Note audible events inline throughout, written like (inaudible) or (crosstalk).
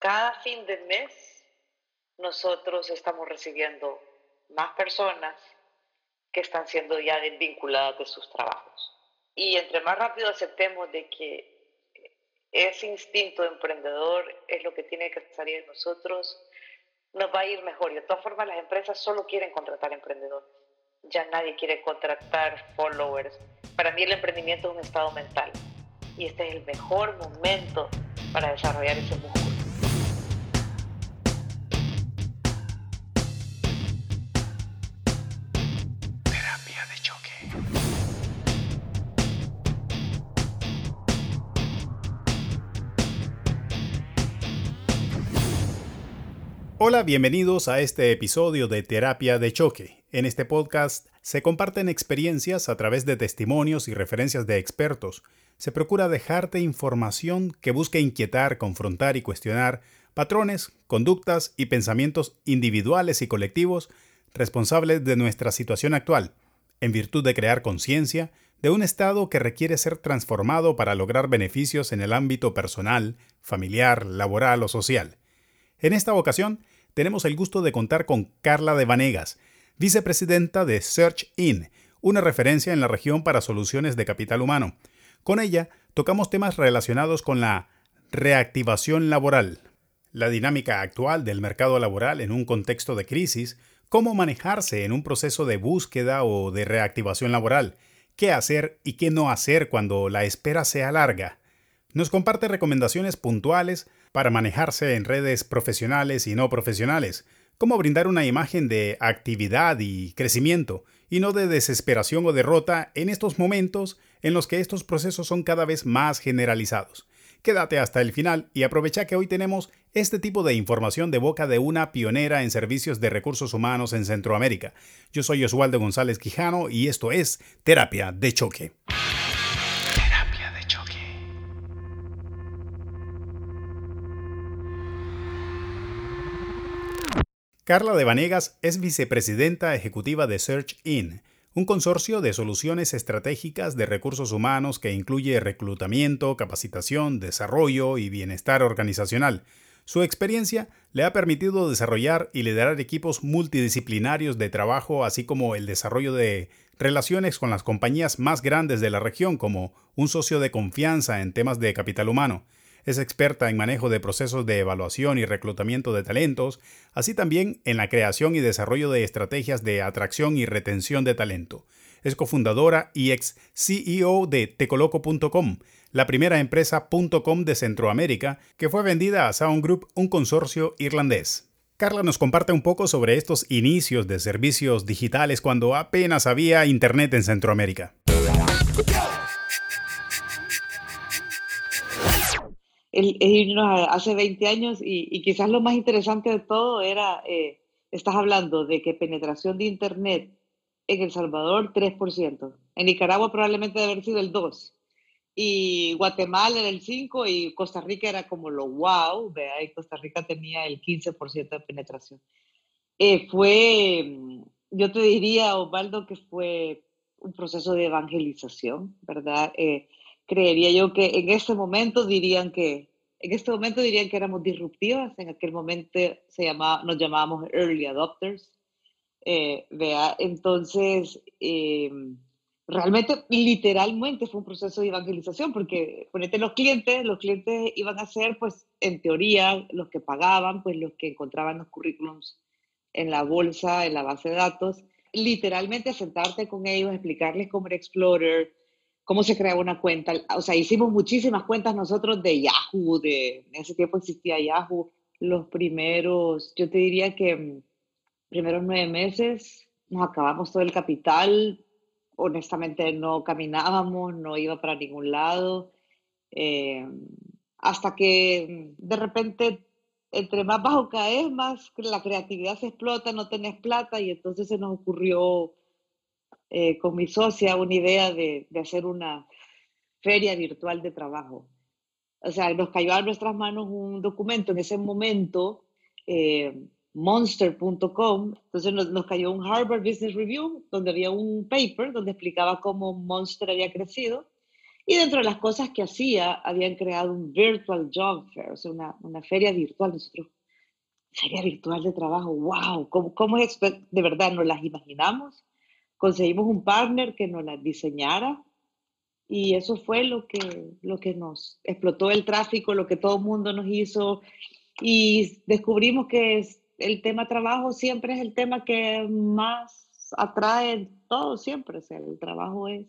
Cada fin de mes nosotros estamos recibiendo más personas que están siendo ya desvinculadas de sus trabajos. Y entre más rápido aceptemos de que ese instinto emprendedor es lo que tiene que salir de nosotros, nos va a ir mejor. Y de todas formas, las empresas solo quieren contratar emprendedores. Ya nadie quiere contratar followers. Para mí el emprendimiento es un estado mental. Y este es el mejor momento para desarrollar ese músculo. Hola, bienvenidos a este episodio de Terapia de Choque. En este podcast se comparten experiencias a través de testimonios y referencias de expertos. Se procura dejarte información que busque inquietar, confrontar y cuestionar patrones, conductas y pensamientos individuales y colectivos responsables de nuestra situación actual, en virtud de crear conciencia de un estado que requiere ser transformado para lograr beneficios en el ámbito personal, familiar, laboral o social. En esta ocasión, tenemos el gusto de contar con Carla de Vanegas, vicepresidenta de Search In, una referencia en la región para soluciones de capital humano. Con ella tocamos temas relacionados con la reactivación laboral, la dinámica actual del mercado laboral en un contexto de crisis, cómo manejarse en un proceso de búsqueda o de reactivación laboral, qué hacer y qué no hacer cuando la espera sea larga. Nos comparte recomendaciones puntuales para manejarse en redes profesionales y no profesionales, cómo brindar una imagen de actividad y crecimiento, y no de desesperación o derrota en estos momentos en los que estos procesos son cada vez más generalizados. Quédate hasta el final y aprovecha que hoy tenemos este tipo de información de boca de una pionera en servicios de recursos humanos en Centroamérica. Yo soy Oswaldo González Quijano y esto es Terapia de Choque. Carla de Vanegas es vicepresidenta ejecutiva de Search In, un consorcio de soluciones estratégicas de recursos humanos que incluye reclutamiento, capacitación, desarrollo y bienestar organizacional. Su experiencia le ha permitido desarrollar y liderar equipos multidisciplinarios de trabajo, así como el desarrollo de relaciones con las compañías más grandes de la región como un socio de confianza en temas de capital humano. Es experta en manejo de procesos de evaluación y reclutamiento de talentos, así también en la creación y desarrollo de estrategias de atracción y retención de talento. Es cofundadora y ex CEO de tecoloco.com, la primera empresa .com de Centroamérica que fue vendida a Sound Group, un consorcio irlandés. Carla nos comparte un poco sobre estos inicios de servicios digitales cuando apenas había Internet en Centroamérica. El, irnos hace 20 años y, quizás lo más interesante de todo era, eh, estás hablando de que penetración de Internet en El Salvador 3%, en Nicaragua probablemente debe haber sido el 2%, y Guatemala era el 5% y Costa Rica era como lo wow, vea, y Costa Rica tenía el 15% de penetración. Eh, fue, yo te diría, Osvaldo, que fue un proceso de evangelización, ¿verdad? Eh, creería yo que en este momento dirían que, en este momento dirían que éramos disruptivas, en aquel momento se llamaba, nos llamábamos early adopters. Eh, vea, entonces, em, realmente, literalmente fue un proceso de evangelización, porque ponete los clientes, los clientes iban a ser, pues, en teoría, los que pagaban, pues los que encontraban los currículums en la bolsa, en la base de datos, literalmente sentarte con ellos, explicarles cómo era Explorer, cómo se crea una cuenta. O sea, hicimos muchísimas cuentas nosotros de Yahoo, de, en ese tiempo existía Yahoo. Los primeros, yo te diría que mm, primeros nueve meses nos acabamos todo el capital. Honestamente no caminábamos, no iba para ningún lado. Eh, hasta que mm, de repente, entre más bajo caes, más la creatividad se explota, no tenés plata y entonces se nos ocurrió eh, con mi socia una idea de, de, hacer una feria virtual de trabajo. O sea, nos cayó a nuestras manos un documento en ese momento, eh, monster.com, entonces nos, nos, cayó un Harvard Business Review, donde había un paper donde explicaba cómo Monster había crecido, Y dentro de las cosas que hacía, habían creado un virtual job fair, o sea, una, una feria virtual. Nosotros, feria virtual de trabajo, wow, ¿cómo, cómo es? De verdad, nos las imaginamos. Conseguimos un partner que nos las diseñara y eso fue lo que, lo que nos explotó el tráfico, lo que todo el mundo nos hizo y descubrimos que es, el tema trabajo siempre es el tema que más atrae todo siempre, o sea, el trabajo es.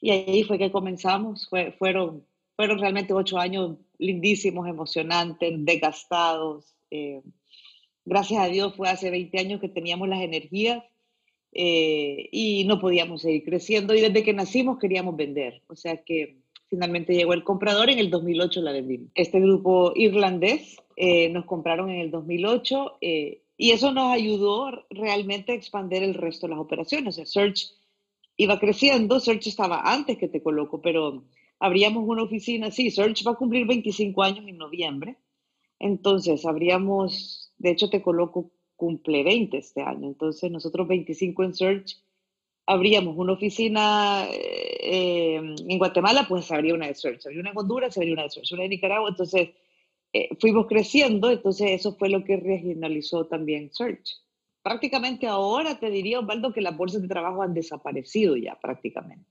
Y ahí fue que comenzamos, fue, fueron, fueron realmente ocho años lindísimos, emocionantes, desgastados. Eh, gracias a Dios fue hace 20 años que teníamos las energías eh, y no podíamos seguir creciendo y desde que nacimos queríamos vender. O sea que finalmente llegó el comprador, en el 2008 la vendimos. Este grupo irlandés eh, nos compraron en el 2008 eh, y eso nos ayudó realmente a expandir el resto de las operaciones. O sea, Search iba creciendo, Search estaba antes que te coloco, pero abríamos una oficina, sí, Search va a cumplir 25 años en noviembre, entonces abríamos, de hecho te coloco cumple 20 este año. Entonces, nosotros 25 en Search, abríamos una oficina eh, en Guatemala, pues habría una de Search. Habría una en Honduras, habría una de Search. Una en Nicaragua, entonces eh, fuimos creciendo, entonces eso fue lo que regionalizó también Search. Prácticamente ahora te diría, Osvaldo, que las bolsas de trabajo han desaparecido ya prácticamente.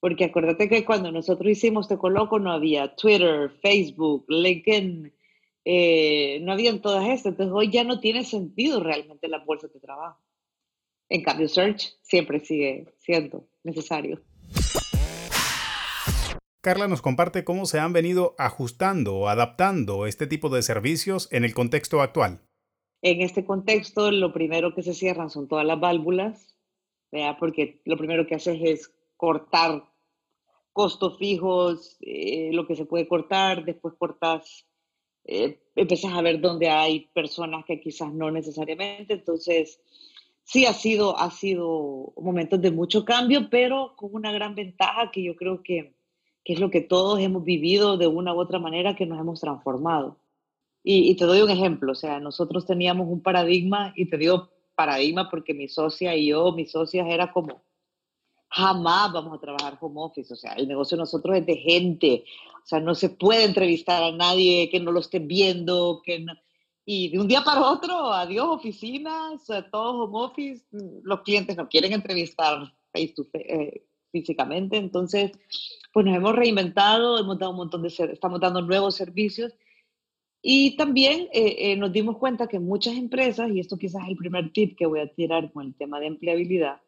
Porque acuérdate que cuando nosotros hicimos Te Coloco no había Twitter, Facebook, LinkedIn, eh, no habían todas estas. Entonces hoy ya no tiene sentido realmente la bolsa de trabajo. En cambio, Search siempre sigue siendo necesario. Carla nos comparte cómo se han venido ajustando o adaptando este tipo de servicios en el contexto actual. En este contexto, lo primero que se cierran son todas las válvulas, porque lo primero que haces es cortar costos fijos, eh, lo que se puede cortar, después cortas eh, empiezas a ver dónde hay personas que quizás no necesariamente. Entonces, sí ha sido, ha sido momentos de mucho cambio, pero con una gran ventaja que yo creo que, que es lo que todos hemos vivido de una u otra manera, que nos hemos transformado. Y, y, te doy un ejemplo, o sea, nosotros teníamos un paradigma, y te digo paradigma porque mi socia y yo, mis socias, era como, jamás vamos a trabajar home office. O sea, el negocio de nosotros es de gente. O sea, no se puede entrevistar a nadie que no lo esté viendo, que Y de un día para otro, adiós oficinas, todo home office, los clientes no quieren entrevistar face to face, eh, físicamente. Entonces, pues nos hemos reinventado, hemos dado un montón de, estamos dando nuevos servicios. Y también eh, eh, nos dimos cuenta que muchas empresas, y esto quizás es el primer tip que voy a tirar con el tema de empleabilidad,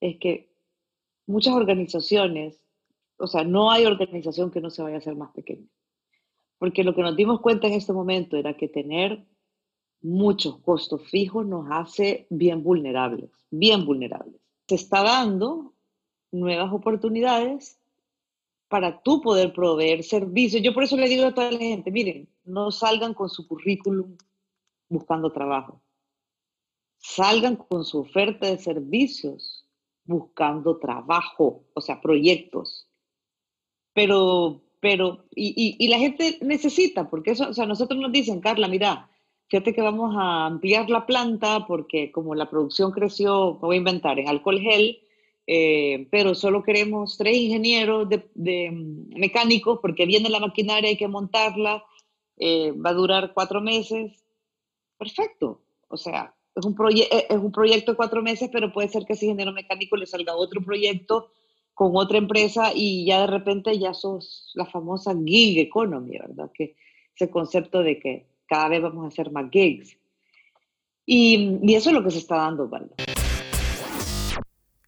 es que muchas organizaciones, o sea, no hay organización que no se vaya a hacer más pequeña. Porque lo que nos dimos cuenta en este momento era que tener muchos costos fijos nos hace bien vulnerables, bien vulnerables. Se está dando nuevas oportunidades para tú poder proveer servicios. Yo por eso le digo a toda la gente, miren, no salgan con su currículum buscando trabajo. Salgan con su oferta de servicios buscando trabajo, o sea, proyectos. Pero, pero, y, y, la gente necesita, porque eso, o sea, nosotros nos dicen, Carla, mira, fíjate que vamos a ampliar la planta porque como la producción creció, voy a inventar, en alcohol gel, eh, pero solo queremos tres ingenieros de, de, mecánicos porque viene la maquinaria, hay que montarla, eh, va a durar cuatro meses. Perfecto. O sea, es un, eh, es un proyecto de cuatro meses, pero puede ser que ese ingeniero mecánico le salga otro proyecto con otra empresa y ya de repente ya sos la famosa gig economy, ¿verdad? Que ese concepto de que cada vez vamos a hacer más gigs. Y, y eso es lo que se está dando, ¿verdad?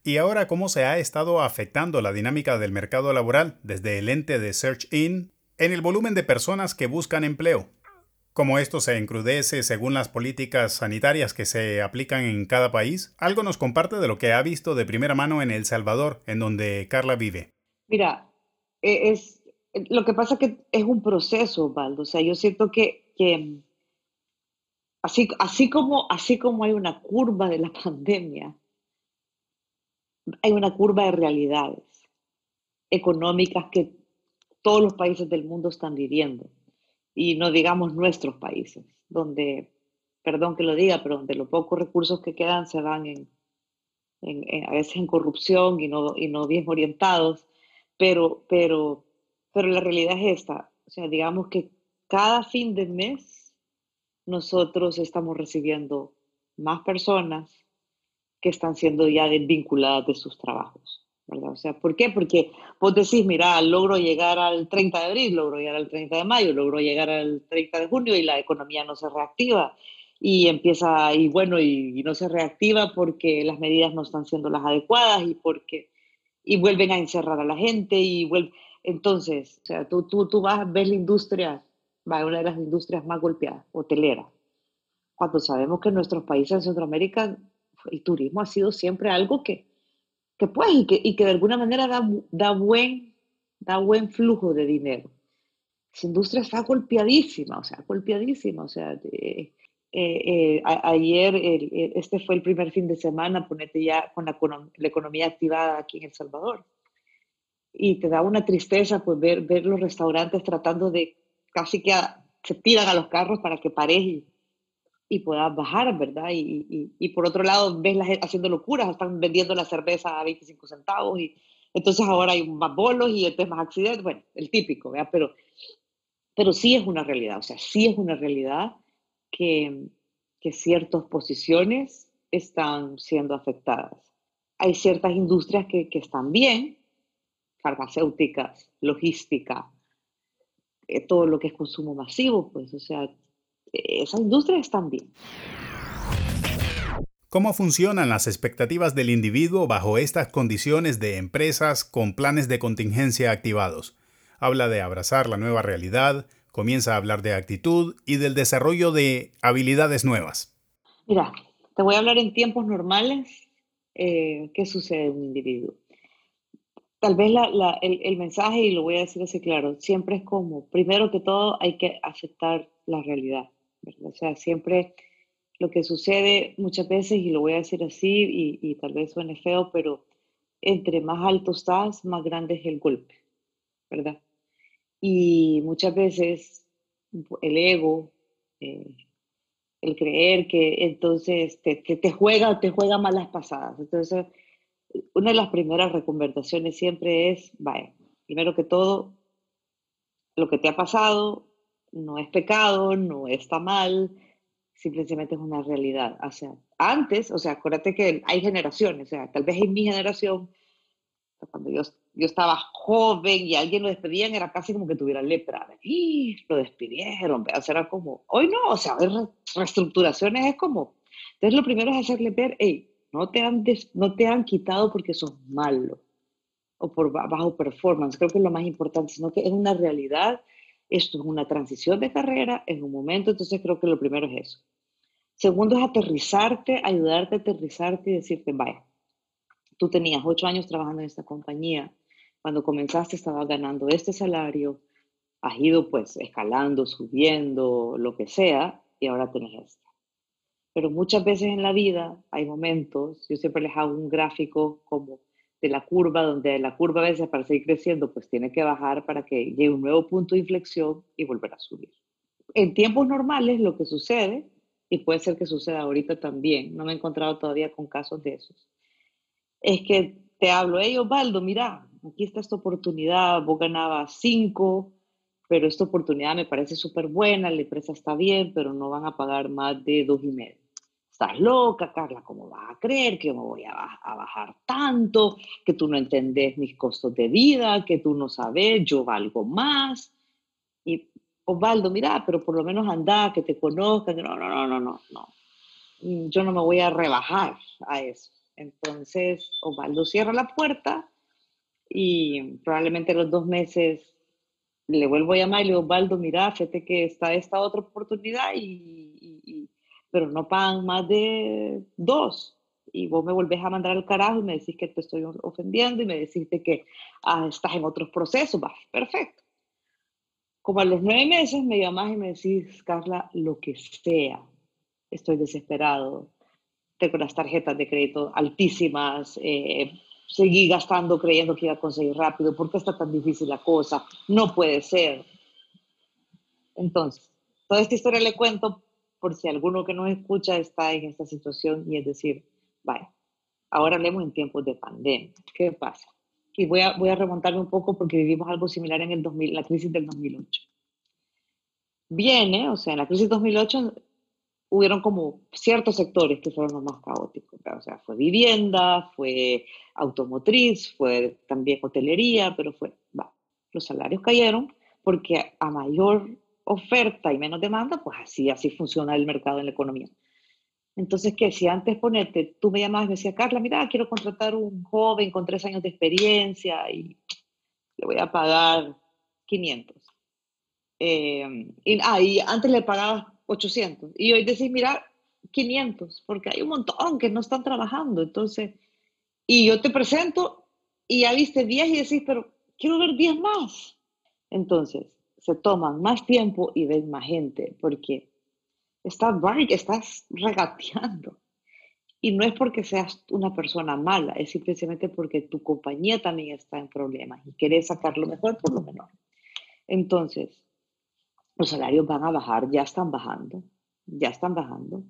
¿Y ahora cómo se ha estado afectando la dinámica del mercado laboral desde el ente de Search In en el volumen de personas que buscan empleo? Como esto se encrudece según las políticas sanitarias que se aplican en cada país, algo nos comparte de lo que ha visto de primera mano en El Salvador, en donde Carla vive. Mira, e, es, lo que pasa que es un proceso, Osvaldo. O sea, yo siento que, que así, así, como, así como hay una curva de la (laughs) pandemia, hay una curva de realidades económicas que todos los países del mundo están viviendo y no digamos nuestros países, donde, perdón que lo diga, pero donde los pocos recursos que quedan se van en, a veces en corrupción y no, y no bien orientados. Pero, pero, pero la realidad es esta. O sea, digamos que cada fin de mes nosotros estamos recibiendo más personas que están siendo ya desvinculadas de sus trabajos. ¿Verdad? O sea, ¿por qué? Porque vos decís, mira, logro llegar al 30 de abril, logro llegar al 30 de mayo, logro llegar al 30 de junio y la economía no se reactiva. Y empieza, y bueno, y, no se reactiva porque las medidas no están siendo las adecuadas y porque, y vuelven a encerrar a la gente y vuelven. Entonces, o sea, tú, tú, tú vas, ves la industria, va, una de las industrias más golpeadas, hotelera. Cuando sabemos que en nuestros países en Centroamérica el turismo ha sido siempre algo que, que pues, y que, y que de alguna manera da, da, buen, da buen flujo de dinero. Esa industria está golpeadísima, o sea, golpeadísima, o sea, eh, eh, ayer, este fue el primer fin de semana, ponete ya con la, economía activada aquí en El Salvador. Y te da una tristeza pues ver, ver los restaurantes tratando de casi que se tiran a los carros para que pareje y puedas bajar, ¿verdad? Y, y, y, por otro lado, ves la gente haciendo locuras, están vendiendo la cerveza a 25 centavos y entonces ahora hay más bolos y entonces más accidentes, bueno, el típico, ¿verdad? Pero, pero sí es una realidad, o sea, sí es una realidad que, que ciertas posiciones están siendo afectadas. Hay ciertas industrias que, que están bien, farmacéuticas, logística, eh, todo lo que es consumo masivo, pues, o sea, esas industrias están bien. ¿Cómo funcionan las expectativas del individuo bajo estas condiciones de empresas con planes de contingencia activados? Habla de abrazar la nueva realidad, comienza a hablar de actitud y del desarrollo de habilidades nuevas. Mira, te voy a hablar en tiempos normales eh, qué sucede en un individuo. Tal vez el, el mensaje, y lo voy a decir así claro, siempre es como, primero que todo hay que aceptar la realidad. O sea, siempre lo que sucede muchas veces, y lo voy a decir así, y, tal vez suene feo, pero entre más alto estás, más grande es el golpe, ¿verdad? Y muchas veces el ego, eh, el creer que entonces te, te, juega, te juega malas pasadas. Entonces, una de las primeras reconvertaciones siempre es, vaya, primero que todo, lo que te ha pasado, no es pecado, no está mal, simplemente es una realidad. O sea, antes, o sea, acuérdate que hay generaciones, o sea, tal vez en mi generación, cuando yo, yo estaba joven y alguien lo despedían, era casi como que tuviera lepra. Y lo despidieron, o sea, era como, hoy no, o sea, reestructuraciones es como, entonces lo primero es hacerle ver, hey, no te han, no te han quitado porque sos malo o por bajo performance, creo que es lo más importante, sino que es una realidad esto es una transición de carrera en un momento, entonces creo que lo primero es eso. Segundo es aterrizarte, ayudarte a aterrizarte y decirte, vaya, tú tenías ocho años trabajando en esta compañía, cuando comenzaste estabas ganando este salario, has ido pues escalando, subiendo, lo que sea, y ahora tenés este. Pero muchas veces en la vida hay momentos, yo siempre les hago un gráfico como de la curva, donde la curva a veces para seguir creciendo, pues tiene que bajar para que llegue un nuevo punto de inflexión y volver a subir. En tiempos normales lo que sucede, y puede ser que suceda ahorita también, no me he encontrado todavía con casos de esos, es que te hablo, hey Osvaldo, mira, aquí está esta oportunidad, vos ganabas cinco, pero esta oportunidad me parece súper buena, la empresa está bien, pero no van a pagar más de dos y medio estás loca, Carla, ¿cómo vas a creer que me voy a, bajar tanto? Que tú no entendés mis costos de vida, que tú no sabes, yo valgo más. Y Osvaldo, mira, pero por lo menos anda, que te conozcan. No, no, no, no, no, no. Mm, yo no me voy a rebajar a eso. Entonces, Osvaldo cierra la puerta y probablemente los dos meses le vuelvo a llamar y le digo, Osvaldo, mira, fíjate que está esta otra oportunidad y pero no pagan más de dos. Y vos me volvés a mandar al carajo y me decís que te estoy ofendiendo y me decís que ah, estás en otros procesos. Va, perfecto. Como a los nueve meses me llamás y me decís, Carla, lo que sea, estoy desesperado, tengo las tarjetas de crédito altísimas, eh, seguí gastando creyendo que iba a conseguir rápido, ¿por qué está tan difícil la cosa? No puede ser. Entonces, toda esta historia le cuento por si alguno que nos escucha está en esta situación y es decir, vaya, ahora hablemos en tiempos de pandemia. ¿Qué pasa? y voy a, voy a remontarme un poco porque vivimos algo similar en el 2000, la crisis del 2008. Viene, o sea, en la crisis del 2008 hubieron como ciertos sectores que fueron los más caóticos. O sea, fue vivienda, fue automotriz, fue también hotelería, pero fue, va, los salarios cayeron porque a mayor oferta y menos demanda, pues así, así funciona el mercado en la economía. Entonces, que si antes ponerte, tú me llamabas y me decías, Carla, mira, quiero contratar un joven con tres años de experiencia y le voy a pagar 500. Eh, y, ah, y antes le pagabas 800. Y hoy decís, mira, 500, porque hay un montón que no están trabajando. Entonces, y yo te presento y ya viste 10 y decís, pero quiero ver 10 más. Entonces, se toman más tiempo y ven más gente, porque estás, estás regateando. Y no es porque seas una persona mala, es simplemente porque tu compañía también está en problemas y quieres sacar lo mejor por lo menor. Entonces, los salarios van a bajar, ya están bajando, ya están bajando.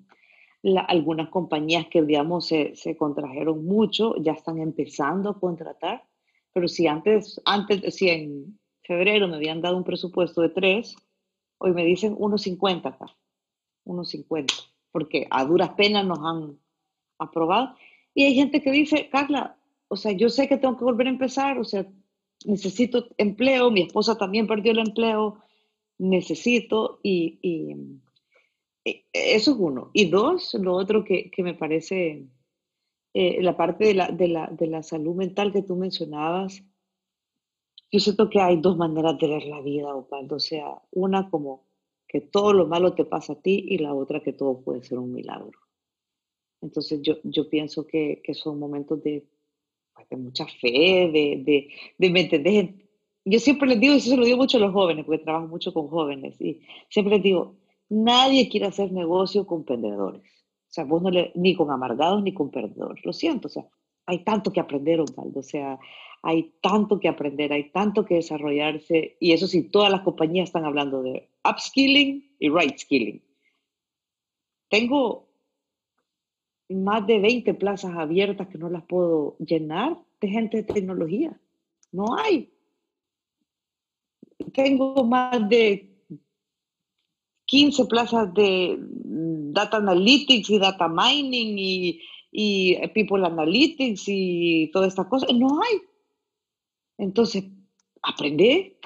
algunas compañías que, digamos, se, se, contrajeron mucho, ya están empezando a contratar, pero si antes, antes, si en febrero me habían dado un presupuesto de 3, hoy me dicen 1.50 acá. 1.50, porque a duras penas nos han aprobado. Y hay gente que dice, Carla, o sea, yo sé que tengo que volver a empezar, o sea, necesito empleo, mi esposa también perdió el empleo, necesito, y, eso es uno. Y dos, lo otro que, que me parece, eh, la parte de la, de, la, de la salud mental que tú mencionabas, yo siento que hay dos maneras de ver la vida, Opaldo. O sea, una como que todo lo malo te pasa a ti y la otra que todo puede ser un milagro. Entonces yo, yo pienso que, que son momentos de, pues, de mucha fe, de, de, de, ¿me entendés? Yo siempre les digo, y eso se lo digo mucho a los jóvenes, porque trabajo mucho con jóvenes, y siempre les digo, nadie quiere hacer negocio con perdedores. O sea, vos no le, ni con amargados ni con perdedores. Lo siento, o sea, hay tanto que aprender, Osvaldo. O sea, hay tanto que aprender, hay tanto que desarrollarse, y eso sí, todas las compañías están hablando de upskilling y right skilling. Tengo más de 20 plazas abiertas que no las puedo llenar de gente de tecnología. No hay. Tengo más de 15 plazas de data analytics y data mining y, y people analytics y todas estas cosas. No hay. Entonces, aprende,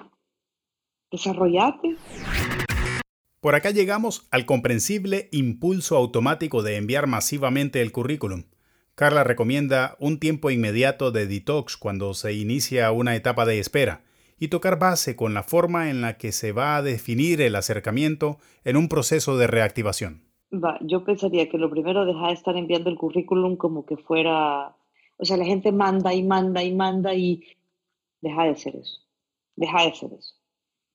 desarrollate. Por acá llegamos al comprensible impulso automático de enviar masivamente el currículum. Carla recomienda un tiempo inmediato de detox cuando se inicia una etapa de espera y tocar base con la forma en la que se va a definir el acercamiento en un proceso de reactivación. Va, yo pensaría que lo primero deja de estar enviando el currículum como que fuera, o sea, la gente manda y manda y manda y Deja de hacer eso. Deja de hacer eso.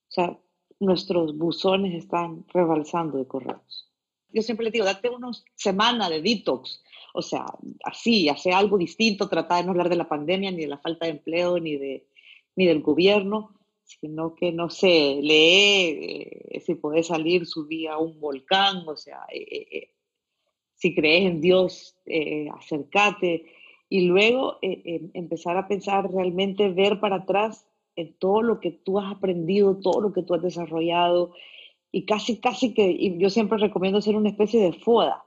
O sea, nuestros buzones están rebalsando de correos. Yo siempre les digo, date una semana de detox. O sea, así, hace algo distinto, trata de no hablar de la pandemia, ni de la falta de empleo, ni, de, ni del gobierno, sino que, no sé, lee, eh, si puedes salir, subí a un volcán, o sea, eh, eh, si crees en Dios, acércate y luego eh, em, empezar a pensar realmente, ver para atrás en todo lo que tú has aprendido, todo lo que tú has desarrollado y casi, casi que, yo siempre recomiendo hacer una especie de foda,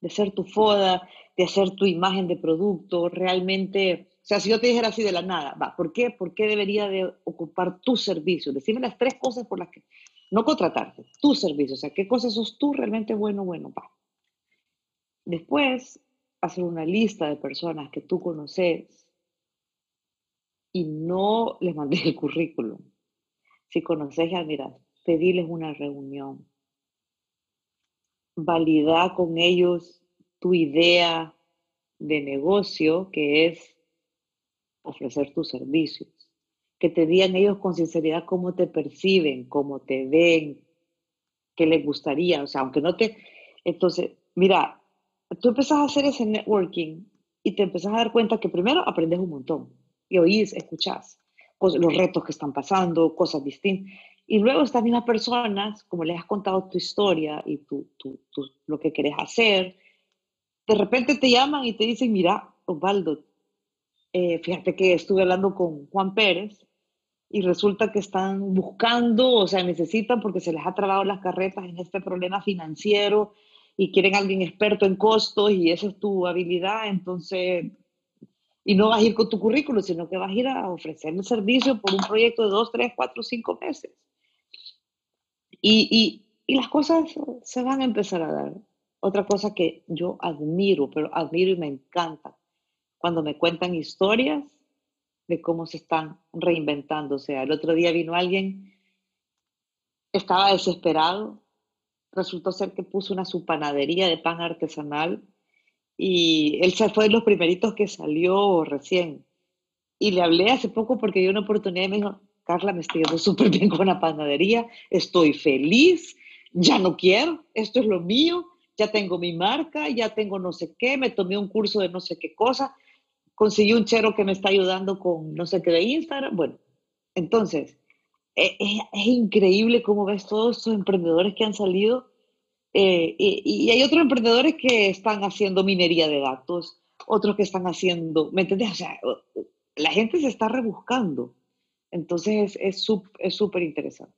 de ser tu foda, de hacer tu imagen de producto, realmente, o sea, si yo te dijera así de la nada, va, ¿por qué? ¿Por qué debería de ocupar tu servicio? Decime las tres cosas por las que, no contratarte, tu servicio, o sea, ¿qué cosas sos tú realmente bueno, bueno, va. Después, hacer una lista de personas que tú conoces y no les mandes el currículum. Si conoces y admiras, pedirles una reunión. Validar con ellos tu idea de negocio, que es ofrecer tus servicios. Que te digan ellos con sinceridad cómo te perciben, cómo te ven, qué les gustaría. O sea, aunque no te... Entonces, mira, tú empezás a hacer ese networking y te empezás a dar cuenta que primero aprendes un montón y oís, escuchás los retos que están pasando, cosas distintas. Y luego estas mismas personas, como les has contado tu historia y tu, tu, lo que querés hacer, de repente te llaman y te dicen, mira, Osvaldo, Eh, fíjate que estuve hablando con Juan Pérez y resulta que están buscando, o sea, necesitan porque se les ha trabado las carretas en este problema financiero y quieren a alguien experto en costos y esa es tu habilidad, entonces, y no vas a ir con tu currículum, sino que vas a ir a ofrecer el servicio por un proyecto de dos, tres, cuatro, cinco meses. Y, y, y las cosas se van a empezar a dar. Otra cosa que yo admiro, pero admiro y me encanta, cuando me cuentan historias de cómo se están reinventando. O sea, el otro día vino alguien, estaba desesperado, resultó ser que puso una supanadería de pan artesanal y él fue de los primeritos que salió recién. Y le hablé hace poco porque dio una oportunidad y me dijo, Carla, me estoy yendo (laughs) súper bien con la panadería, estoy feliz, ya no quiero, esto es lo mío, ya tengo mi marca, ya tengo no sé qué, me tomé un curso de no sé qué cosa, conseguí un chero que me está ayudando con no sé qué de Instagram. Bueno, entonces, e, e, es, increíble cómo ves todos estos emprendedores que han salido. Eh, y, hay otros emprendedores que están haciendo minería de datos, otros que están haciendo, ¿me entiendes? O sea, la gente se está rebuscando. Entonces es súper interesante.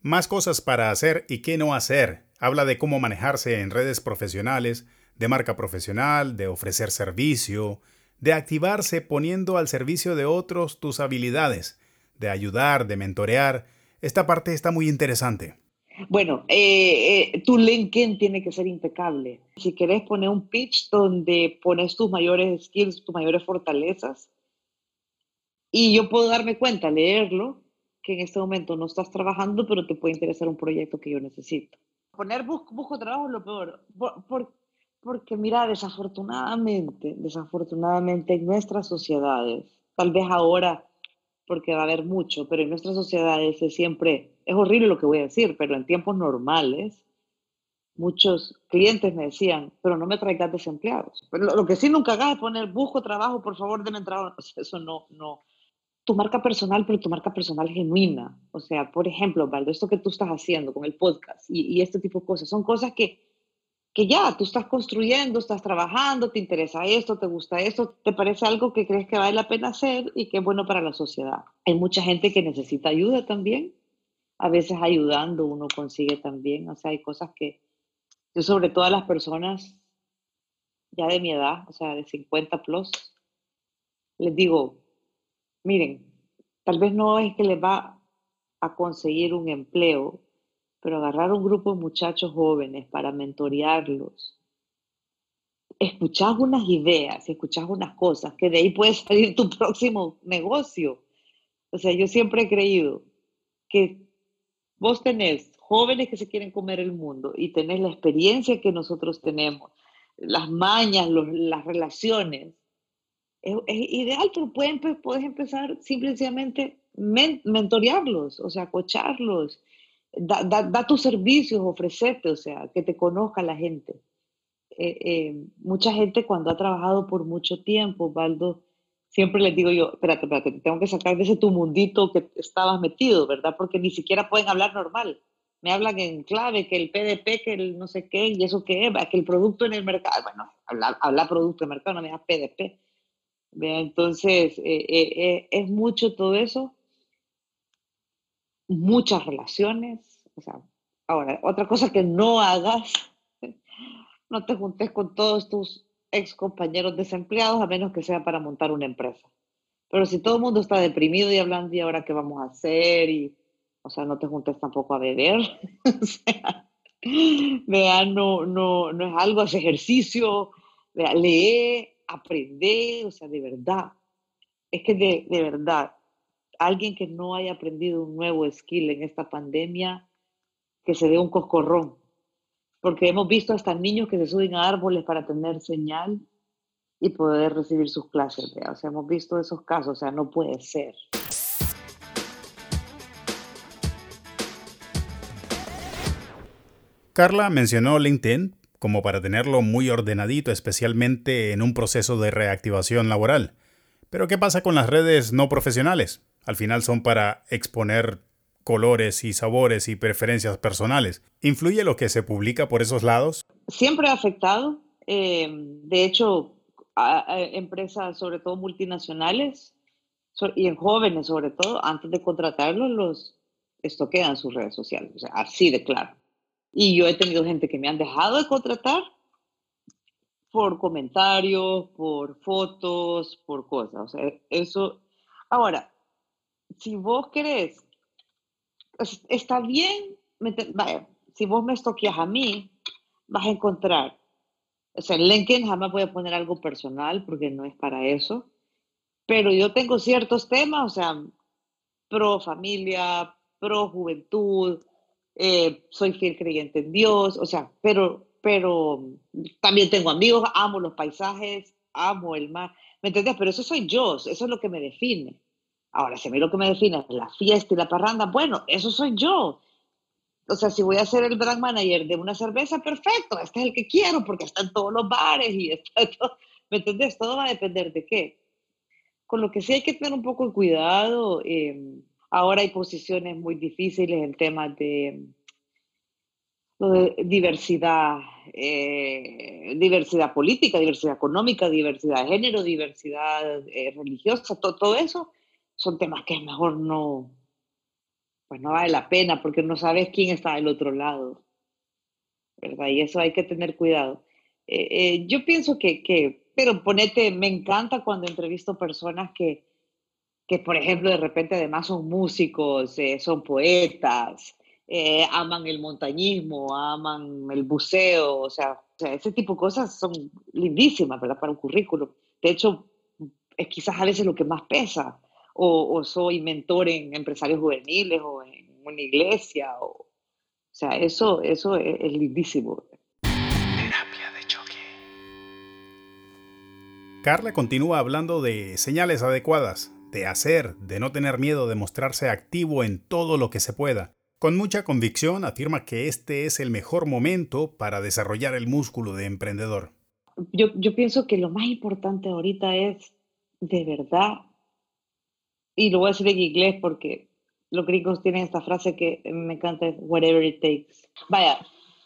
Más cosas para hacer y qué no hacer. Habla de cómo manejarse en redes profesionales, de marca profesional, de ofrecer servicio, de activarse poniendo al servicio de otros tus habilidades, de ayudar, de mentorear. Esta parte está muy interesante. Bueno, eh, eh, tu LinkedIn tiene que ser impecable. Si querés poner un pitch donde pones tus mayores skills, tus mayores fortalezas, y yo puedo darme cuenta, leerlo, que en este momento no estás trabajando, pero te puede interesar un proyecto que yo necesito. Poner busco, trabajo es lo peor. por, porque mira, desafortunadamente, desafortunadamente en nuestras sociedades, tal vez ahora porque va a haber mucho, pero en nuestras sociedades es siempre, es horrible lo que voy a decir, pero en tiempos normales, muchos clientes me decían, pero no me traigas desempleados. Pero lo, que sí nunca hagas es poner, busco trabajo, por favor, denme trabajo. (laughs) Eso no, no. Tu marca personal, pero tu marca personal genuina. O sea, por ejemplo, Valdo, esto que tú estás haciendo con el podcast y, y este tipo de cosas, son cosas que que ya tú estás construyendo, estás trabajando, te interesa esto, te gusta esto, te parece algo que crees que vale la pena hacer y que es bueno para la sociedad. Hay mucha gente que necesita ayuda también. A veces ayudando uno consigue también, o sea, hay cosas que yo sobre todo a las personas ya de mi edad, o sea, de 50 plus, les digo, miren, tal vez no es que les va a conseguir un empleo, pero agarrar un grupo de muchachos jóvenes para mentorearlos, escuchar unas ideas, escuchar unas cosas, que de ahí puede (laughs) salir tu próximo negocio. O sea, yo siempre he creído que vos tenés jóvenes que se quieren comer el mundo y tenés la experiencia que nosotros tenemos, las mañas, las relaciones. Es, ideal, pero pueden, puedes empezar simplemente mentorearlos, o sea, cocharlos, da, da, tus servicios, ofrecete, o sea, que te conozca la gente. Eh, eh, mucha gente cuando ha trabajado por mucho tiempo, Valdo, siempre les digo yo, espérate, espérate, tengo que sacar de ese tu mundito que estabas metido, ¿verdad? Porque ni siquiera pueden hablar normal. Me hablan en clave, que el PDP, que el no sé qué, y eso qué es, que el producto en el mercado, bueno, habla, habla producto en el mercado, no me da PDP. Entonces, eh, es mucho todo eso muchas relaciones. O sea, ahora, otra cosa que no hagas, (laughs) no te juntes con todos tus ex compañeros desempleados a menos que sea para montar una empresa. Pero si todo el mundo está deprimido y hablando y ahora qué vamos a hacer y, o sea, no te juntes tampoco a beber. (laughs) o sea, vea, no, no, no es algo, es ejercicio, vea, lee, aprende, o sea, de verdad. Es que de, de verdad, alguien que no haya aprendido un nuevo skill en esta pandemia, que se dé un coscorrón. Porque hemos visto hasta niños que se suben a árboles para tener señal y poder recibir sus clases. O sea, hemos visto esos casos, o sea, no puede ser. Carla mencionó LinkedIn como para tenerlo muy ordenadito, especialmente en un proceso de reactivación laboral. Pero ¿qué pasa con las redes no profesionales? Al final son para exponer colores y sabores y preferencias personales. ¿Influye lo que se publica por esos lados? Siempre ha afectado. Eh, de hecho, empresas, sobre todo multinacionales, y en jóvenes sobre todo, antes de contratarlos, los estoquean sus redes sociales, así de claro. Y yo he tenido gente que me han dejado de contratar por comentarios, por fotos, por cosas. Eso. Ahora, si vos querés, está bien, vaya, si vos me estoqueas a mí, vas a encontrar. O sea, en LinkedIn jamás voy a poner algo personal porque no es para eso. Pero yo tengo ciertos temas, o sea, pro familia, pro juventud, eh, soy fiel creyente en Dios, o sea, pero pero también tengo amigos, amo los paisajes, amo el mar, ¿me entiendes? Pero eso soy yo, eso es lo que me define. Ahora, si a mí lo que me define es la fiesta y la parranda, bueno, eso soy yo. O sea, si voy a ser el brand manager de una cerveza, perfecto, este es el que quiero porque está en todos los bares y (laughs) está todo, ¿me entiendes? Todo va a depender de qué. Con lo que sí hay que tener un poco de cuidado. Eh, ahora hay posiciones muy difíciles en temas de diversidad, eh, diversidad política, diversidad económica, diversidad de género, diversidad eh, religiosa, todo, eso son temas que es mejor no, pues no vale la pena porque no sabes quién está del otro lado, ¿verdad? Y eso hay que tener cuidado. Eh, yo pienso que, que, pero ponete, me encanta cuando entrevisto personas que, que, por ejemplo, de repente además son músicos, son poetas, eh, aman el montañismo, aman el buceo, o sea, ese tipo de cosas son lindísimas, ¿verdad? Para un currículum. De hecho, es quizás a veces lo que más pesa. O, soy mentor en empresarios juveniles o en una iglesia. O, o sea, eso, eso es, es lindísimo. Terapia de choque. Carla continúa hablando de señales adecuadas, de hacer, de no tener miedo de mostrarse activo en todo lo que se pueda. Con mucha convicción afirma que este es el mejor momento para desarrollar el músculo de emprendedor. Yo, yo pienso que lo más importante ahorita es, de verdad, y lo voy a decir en inglés porque los gringos tienen esta frase que me encanta, es whatever it takes. Vaya,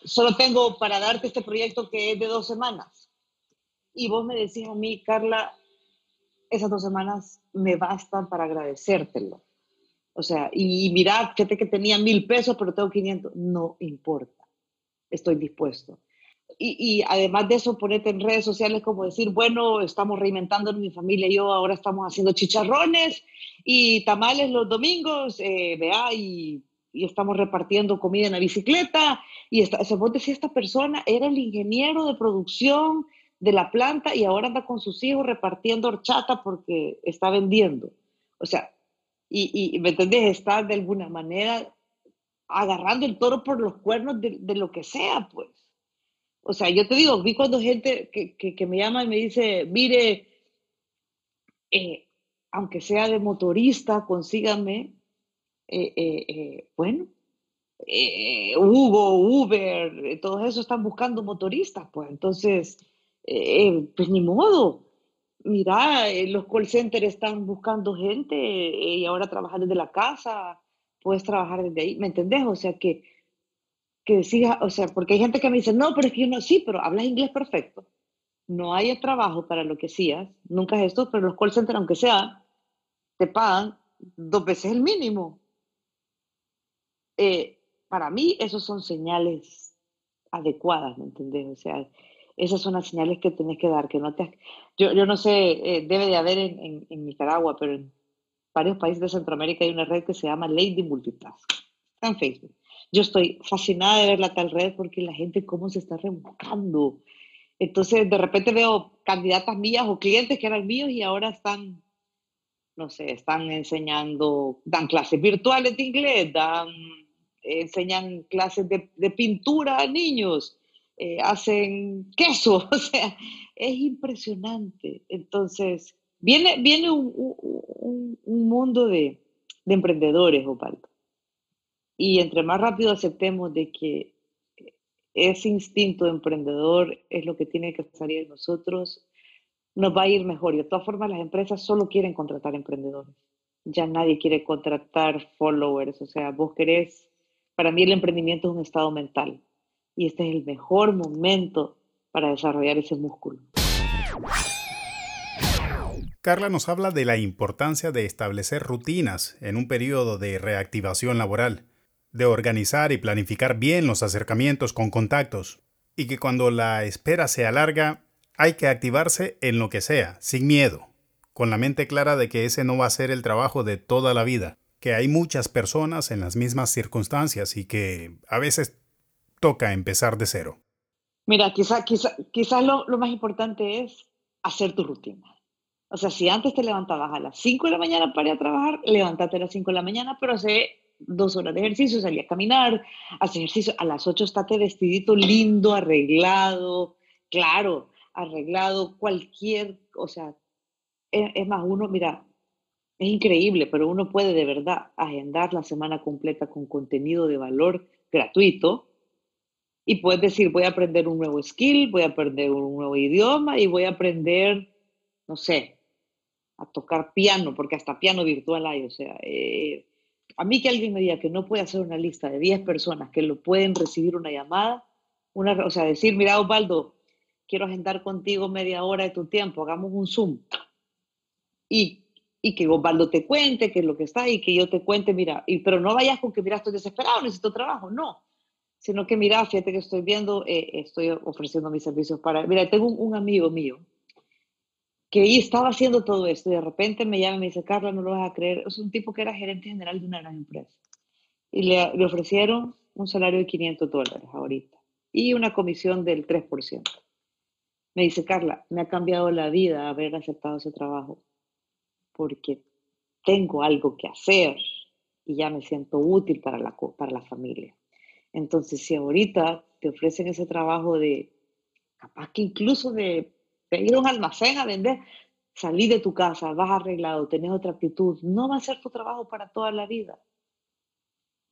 solo tengo para darte este proyecto que es de dos semanas. Y vos me decís a mí, Carla, esas dos semanas me bastan para agradecértelo. O sea, y mira, fíjate que tenía mil pesos, pero tengo 500. No importa. Estoy dispuesto. Y, además de eso, ponerte en redes sociales como decir, bueno, estamos reinventando en mi familia y yo, ahora estamos haciendo chicharrones y tamales los domingos, eh, vea, y, y, estamos repartiendo comida en la bicicleta. Y esta, se vos decís, esta persona era el ingeniero de producción de la planta y ahora anda con sus hijos repartiendo horchata porque está vendiendo. O sea, y, ¿me entendés? Está de alguna manera agarrando el toro por los cuernos de, lo que sea, pues. O sea, yo te digo, vi cuando gente que, que, me llama y me dice, mire, eh, aunque sea de motorista, consígame, eh, eh, bueno, Hugo, Uber, todos esos están buscando motoristas, pues entonces, pues ni modo, mira, eh, los call centers están buscando gente eh, y ahora trabajar desde la casa, puedes trabajar desde ahí, ¿me entendés? O sea, que, que decía, o sea, porque hay gente que me dice, no, pero es que yo no, sí, pero hablas inglés perfecto. No hay trabajo para lo que hacías, nunca es esto, pero los call centers, aunque sea, te pagan dos veces el mínimo. Eh, para mí, esos son señales adecuadas, ¿me entendés? O sea, esas son las señales que tienes que dar, que no te... Yo, yo no sé, eh, debe de haber en, en, Nicaragua, pero en varios países de Centroamérica hay una red que se llama Lady Multitask. En Facebook. Yo estoy fascinada de ver la tal red porque la gente cómo se está rebuscando. Entonces, de repente veo candidatas mías o clientes que eran míos y ahora están, no sé, están enseñando, dan clases virtuales de inglés, dan, enseñan clases de, de pintura a niños eh, hacen queso, (laughs) o sea, es impresionante. Entonces, viene, viene un, un, mundo de, de emprendedores, Opaldo. Y entre más rápido aceptemos de que ese instinto emprendedor es lo que tiene que salir de nosotros, nos va a ir mejor. Y de todas formas, las empresas solo quieren contratar emprendedores. Ya nadie quiere contratar followers. O sea, vos querés, para mí el emprendimiento es un estado mental y este es el mejor momento para desarrollar ese músculo. Carla nos habla de la importancia de establecer rutinas en un periodo de reactivación laboral, de organizar y planificar bien los acercamientos con contactos, y que cuando la espera se alarga, hay que activarse en lo que sea, sin miedo, con la mente clara de que ese no va a ser el trabajo de toda la vida, que hay muchas personas en las mismas circunstancias y que a veces toca empezar de cero. Mira, quizás quizá, quizá lo, lo más importante es hacer tu rutina. O sea, si antes te levantabas a las 5 de la mañana para ir a trabajar, levántate a las 5 de la mañana, pero hace dos horas de ejercicio, salí a caminar, hacer ejercicio. A las 8 estate vestidito lindo, arreglado, claro, arreglado, cualquier, o sea, es, es más, uno, mira, es increíble, pero uno puede de verdad agendar la semana completa con contenido de valor gratuito y puedes decir, voy a aprender un nuevo skill, voy a aprender un nuevo idioma y voy a aprender, no sé, a tocar piano, porque hasta piano virtual hay, o sea, eh, a mí que alguien me diga que no puede hacer una lista de 10 personas que lo pueden recibir una llamada, una, o sea, decir, mira, Osvaldo, quiero agendar contigo media hora de tu tiempo, hagamos un Zoom. Y, y que Osvaldo te cuente qué es lo que está y que yo te cuente, mira, y, pero no vayas con que, mira, estoy desesperado, necesito trabajo, no. Sino que, mira, fíjate que estoy viendo, eh, estoy ofreciendo mis servicios para, mira, tengo un, un amigo mío que estaba haciendo todo esto y de repente me llama y me dice, Carla, no lo vas a creer, es un tipo que era gerente general de una gran empresa y le, le ofrecieron un salario de 500 dólares ahorita y una comisión del 3%. Me dice, Carla, me ha cambiado la vida haber aceptado ese trabajo porque tengo algo que hacer y ya me siento útil para la, para la familia. Entonces, si ahorita te ofrecen ese trabajo de, capaz que incluso de ir a un almacén a vender, salí de tu casa, vas arreglado, tenés otra actitud, no va a ser tu trabajo para toda la vida.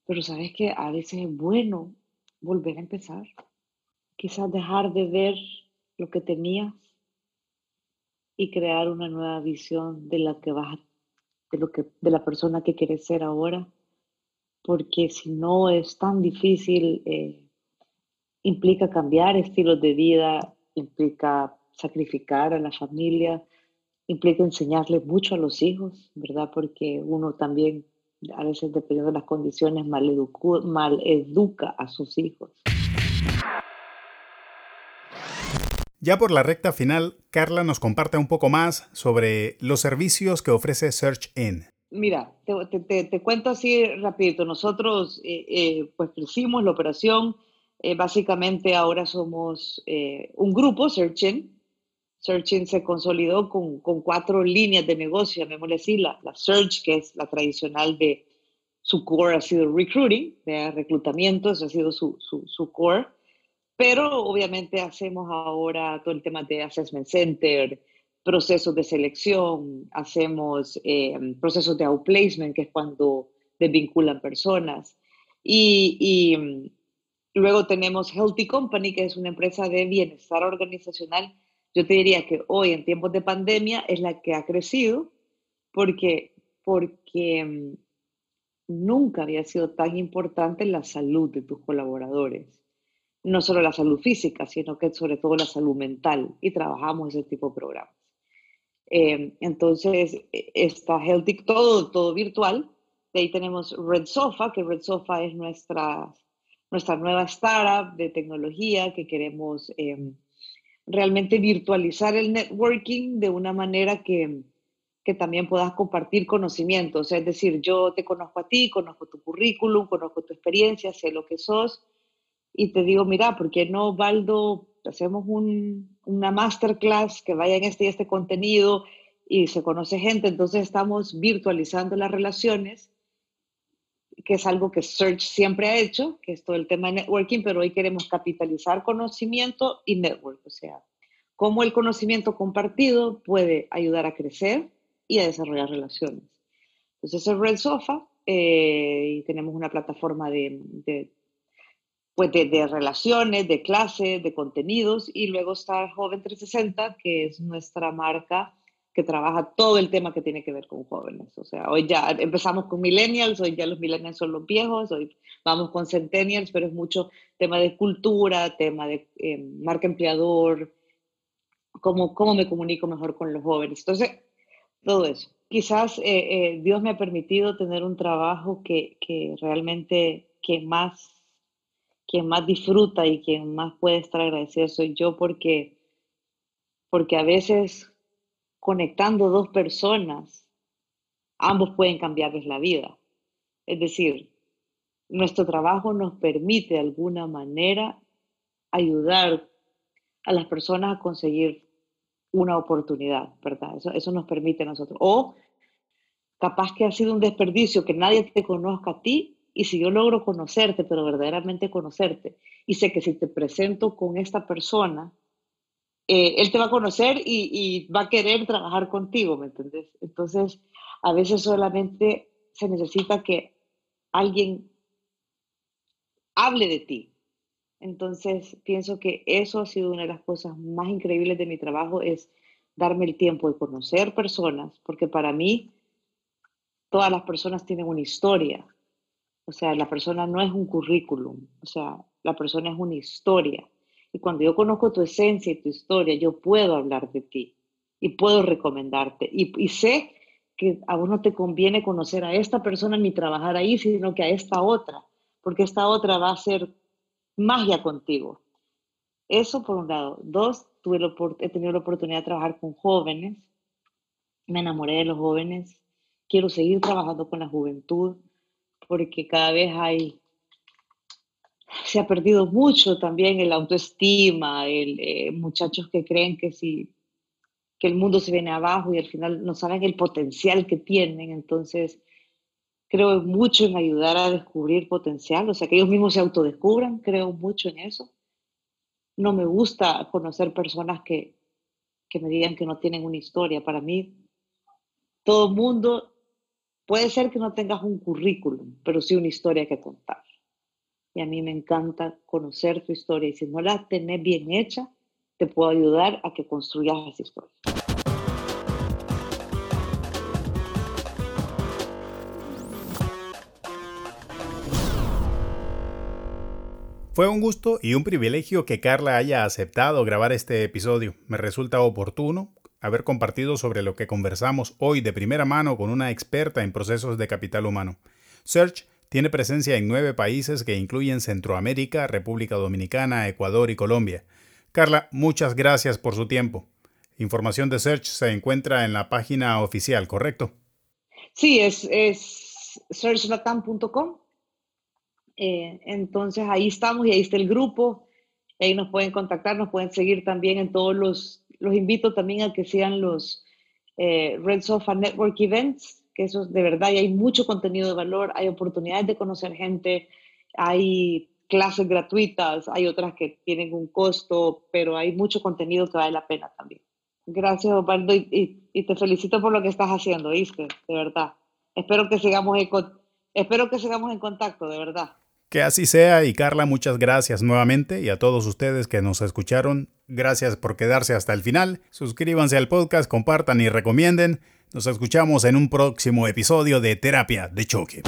Pero sabes que a veces es bueno volver a empezar. Quizás dejar de ver lo que tenías y crear una nueva visión de la que vas de lo que de la persona que quieres ser ahora, porque si no es tan difícil, eh, implica cambiar estilos de vida, implica sacrificar a la familia, implica enseñarle mucho a los hijos, ¿verdad? Porque uno también, a veces dependiendo de las condiciones, mal, mal educa a sus hijos. Ya por la recta final, Carla nos comparte un poco más sobre los servicios que ofrece SearchIn. Mira, te, te, cuento así rapidito. Nosotros eh, eh, pues hicimos la operación. Eh, básicamente ahora somos un grupo, SearchIn, Searching se consolidó con, con cuatro líneas de negocio, llamémosle así, la, la Search, que es la tradicional de su core ha sido recruiting, de reclutamiento, eso ha sido su, su, su, core, pero obviamente hacemos ahora todo el tema de assessment center, procesos de selección, hacemos eh, procesos de outplacement, que es cuando desvinculan personas, y, y mm, luego tenemos Healthy Company, que es una empresa de bienestar organizacional yo te diría que hoy en tiempos de pandemia es la que ha crecido porque, porque mm, nunca había sido tan importante la salud de tus colaboradores. No solo la salud física, sino que sobre todo la salud mental. Y trabajamos ese tipo de programas. Eh, entonces, e, está Healthy, todo, todo virtual. De ahí tenemos Red Sofa, que Red Sofa es nuestra, nuestra nueva startup de tecnología que queremos em, realmente virtualizar el networking de una manera que, que también puedas compartir conocimientos. Es decir, yo te conozco a ti, conozco tu currículum, conozco tu experiencia, sé lo que sos y te digo, mira, ¿por qué no, Baldo, hacemos un, una masterclass que vaya en este y este contenido y se conoce gente? Entonces estamos virtualizando las relaciones que es algo que Search siempre ha hecho, que es todo el tema de networking, pero hoy queremos capitalizar conocimiento y network, o sea, cómo el conocimiento compartido puede ayudar a crecer y a desarrollar relaciones. Entonces es Red Sofa eh, y tenemos una plataforma de, de pues de, de, relaciones, de clases, de contenidos y luego está Joven 360, que es nuestra marca que trabaja todo el tema que tiene que ver con jóvenes. O sea, hoy ya empezamos con millennials, hoy ya los millennials son los viejos, hoy vamos con centennials, pero es mucho tema de cultura, tema de eh, marca empleador, cómo, cómo me comunico mejor con los jóvenes. Entonces, todo eso. Quizás eh, eh, Dios me ha permitido tener un trabajo que, que realmente quien más, quien más disfruta y quien más puede estar agradecido soy yo porque, porque a veces conectando dos personas, ambos pueden cambiarles la vida. Es decir, nuestro trabajo nos permite de alguna manera ayudar a las personas a conseguir una oportunidad, ¿verdad? Eso, eso nos permite a nosotros. O capaz que ha sido un desperdicio que nadie te conozca a ti y si yo logro conocerte, pero verdaderamente conocerte, y sé que si te presento con esta persona, eh, él te va a conocer y, va a querer trabajar contigo, ¿me entiendes? Entonces, a veces solamente se necesita que alguien hable de ti, entonces, pienso que eso ha sido una de las cosas más increíbles de mi trabajo, es darme el tiempo de conocer personas, porque para mí todas las personas tienen una historia. O sea, la persona no es un currículum, o sea, la persona es una historia. Y cuando yo conozco tu esencia y tu historia, yo puedo hablar de ti y puedo recomendarte. Y, sé que a vos no te conviene conocer a esta persona ni trabajar ahí, sino que a esta otra, porque esta otra va a ser magia contigo. Eso por un lado. Dos, tuve he tenido la oportunidad de trabajar con jóvenes. Me enamoré de los jóvenes. Quiero seguir trabajando con la juventud porque cada vez hay, se ha perdido mucho también el autoestima, el, eh, muchachos que creen que si que el mundo se viene abajo y al final no saben el potencial que tienen. Entonces, creo mucho en ayudar a descubrir potencial, o sea, que ellos mismos se autodescubran, creo mucho en eso. No me gusta conocer personas que, que me digan que no tienen una historia. Para mí, todo mundo, puede ser que no tengas un currículum, pero sí una historia que contar. Y a mí me encanta conocer tu historia y si no la tenés bien hecha, te puedo ayudar a que construyas esa historia. Fue un gusto y un privilegio que Carla haya aceptado grabar este episodio. Me resulta oportuno haber compartido sobre lo que conversamos hoy de primera mano con una experta en procesos de capital humano. Search tiene presencia en nueve países que incluyen Centroamérica, República Dominicana, Ecuador y Colombia. Carla, muchas gracias por su tiempo. Información de Search se encuentra en la página oficial, ¿correcto? Sí, es, es searchlatam.com eh, entonces ahí estamos y ahí está el grupo. Ahí nos pueden contactar, nos pueden seguir también en todos los, los invito también a que sean los eh, Red Sofa Network Events, que eso de verdad y hay mucho contenido de valor, hay oportunidades de conocer gente, hay clases gratuitas, hay otras que tienen un costo, pero hay mucho contenido que vale la pena también. Gracias, Osvaldo, y, te felicito por lo que estás haciendo, ¿viste? De verdad. Espero que sigamos espero que sigamos en contacto, de verdad. Que así sea y Carla, muchas gracias nuevamente y a todos ustedes que nos escucharon, gracias por quedarse hasta el final. Suscríbanse al podcast, compartan y recomienden. Nos escuchamos en un próximo episodio de Terapia de Choque.